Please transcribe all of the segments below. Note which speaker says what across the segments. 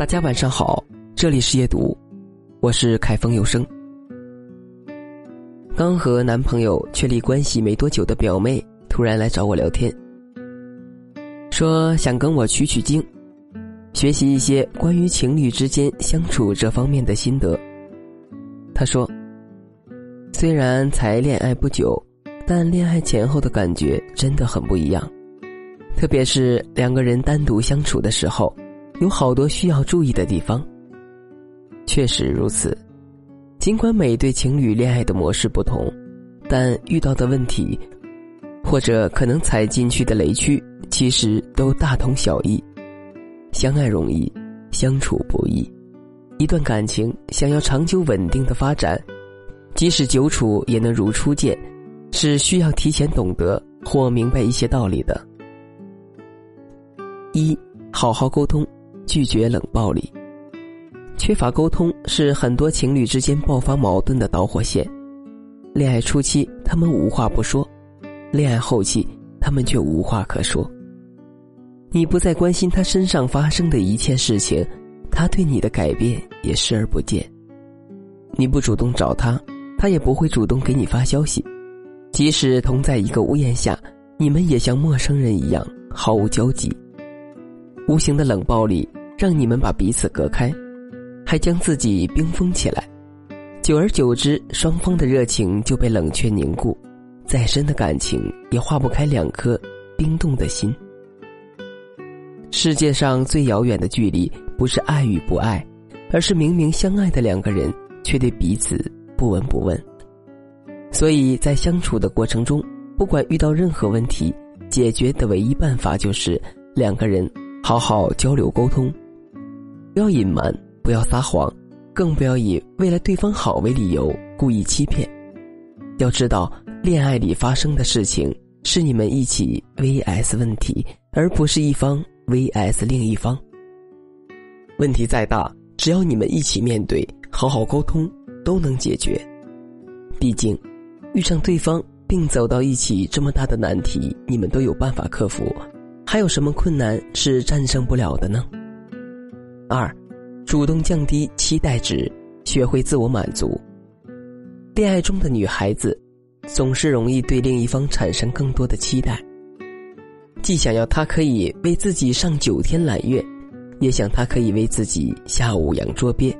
Speaker 1: 大家晚上好，这里是夜读，我是凯风有声。刚和男朋友确立关系没多久的表妹突然来找我聊天，说想跟我取取经，学习一些关于情侣之间相处这方面的心得。她说，虽然才恋爱不久，但恋爱前后的感觉真的很不一样，特别是两个人单独相处的时候。有好多需要注意的地方。确实如此，尽管每对情侣恋爱的模式不同，但遇到的问题，或者可能踩进去的雷区，其实都大同小异。相爱容易，相处不易。一段感情想要长久稳定的发展，即使久处也能如初见，是需要提前懂得或明白一些道理的。一，好好沟通。拒绝冷暴力，缺乏沟通是很多情侣之间爆发矛盾的导火线。恋爱初期他们无话不说，恋爱后期他们却无话可说。你不再关心他身上发生的一切事情，他对你的改变也视而不见。你不主动找他，他也不会主动给你发消息。即使同在一个屋檐下，你们也像陌生人一样毫无交集。无形的冷暴力。让你们把彼此隔开，还将自己冰封起来，久而久之，双方的热情就被冷却凝固，再深的感情也化不开两颗冰冻的心。世界上最遥远的距离，不是爱与不爱，而是明明相爱的两个人，却对彼此不闻不问。所以在相处的过程中，不管遇到任何问题，解决的唯一办法就是两个人好好交流沟通。不要隐瞒，不要撒谎，更不要以为了对方好为理由故意欺骗。要知道，恋爱里发生的事情是你们一起 vs 问题，而不是一方 vs 另一方。问题再大，只要你们一起面对，好好沟通，都能解决。毕竟，遇上对方并走到一起这么大的难题，你们都有办法克服，还有什么困难是战胜不了的呢？二，主动降低期待值，学会自我满足。恋爱中的女孩子，总是容易对另一方产生更多的期待，既想要他可以为自己上九天揽月，也想他可以为自己下五洋捉鳖，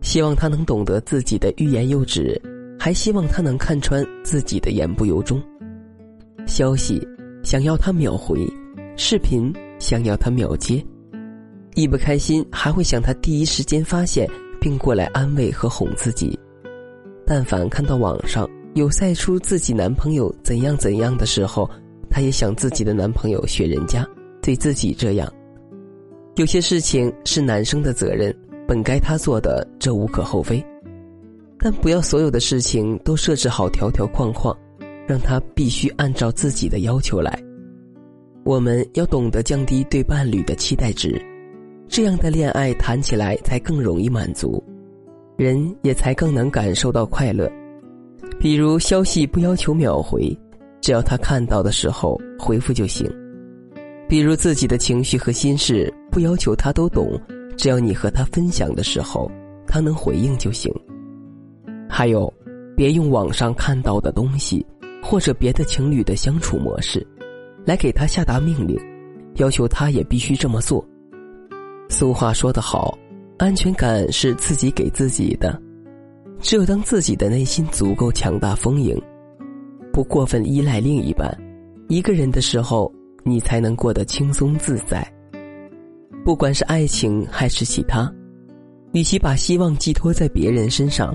Speaker 1: 希望他能懂得自己的欲言又止，还希望他能看穿自己的言不由衷。消息想要他秒回，视频想要他秒接。一不开心，还会想他第一时间发现，并过来安慰和哄自己。但凡看到网上有晒出自己男朋友怎样怎样的时候，他也想自己的男朋友学人家，对自己这样。有些事情是男生的责任，本该他做的，这无可厚非。但不要所有的事情都设置好条条框框，让他必须按照自己的要求来。我们要懂得降低对伴侣的期待值。这样的恋爱谈起来才更容易满足，人也才更能感受到快乐。比如消息不要求秒回，只要他看到的时候回复就行；比如自己的情绪和心事不要求他都懂，只要你和他分享的时候他能回应就行。还有，别用网上看到的东西或者别的情侣的相处模式，来给他下达命令，要求他也必须这么做。俗话说得好，安全感是自己给自己的。只有当自己的内心足够强大丰盈，不过分依赖另一半，一个人的时候，你才能过得轻松自在。不管是爱情还是其他，与其把希望寄托在别人身上，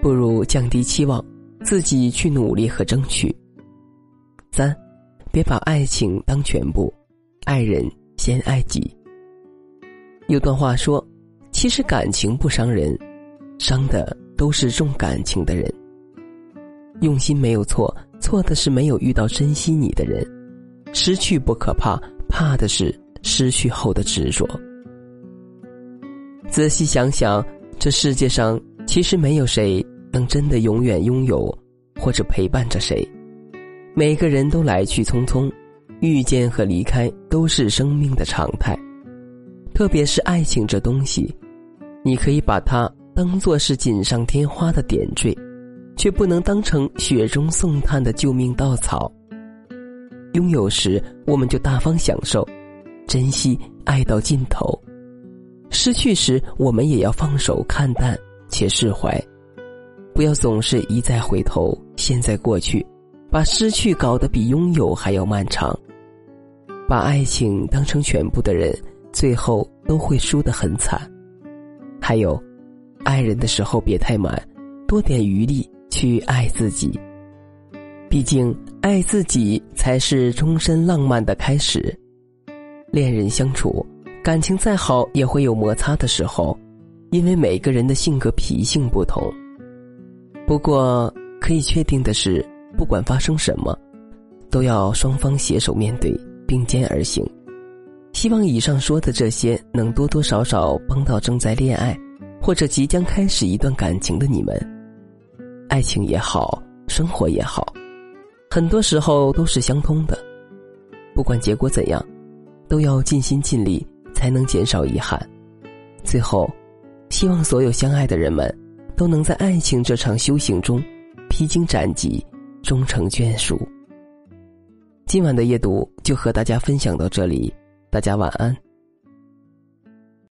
Speaker 1: 不如降低期望，自己去努力和争取。三，别把爱情当全部，爱人先爱己。有段话说：“其实感情不伤人，伤的都是重感情的人。用心没有错，错的是没有遇到珍惜你的人。失去不可怕，怕的是失去后的执着。仔细想想，这世界上其实没有谁能真的永远拥有，或者陪伴着谁。每个人都来去匆匆，遇见和离开都是生命的常态。”特别是爱情这东西，你可以把它当做是锦上添花的点缀，却不能当成雪中送炭的救命稻草。拥有时，我们就大方享受，珍惜，爱到尽头；失去时，我们也要放手，看淡且释怀，不要总是一再回头，现在过去，把失去搞得比拥有还要漫长。把爱情当成全部的人。最后都会输得很惨。还有，爱人的时候别太满，多点余力去爱自己。毕竟，爱自己才是终身浪漫的开始。恋人相处，感情再好也会有摩擦的时候，因为每个人的性格脾性不同。不过，可以确定的是，不管发生什么，都要双方携手面对，并肩而行。希望以上说的这些能多多少少帮到正在恋爱，或者即将开始一段感情的你们。爱情也好，生活也好，很多时候都是相通的。不管结果怎样，都要尽心尽力，才能减少遗憾。最后，希望所有相爱的人们，都能在爱情这场修行中，披荆斩棘，终成眷属。今晚的夜读就和大家分享到这里。大家晚安。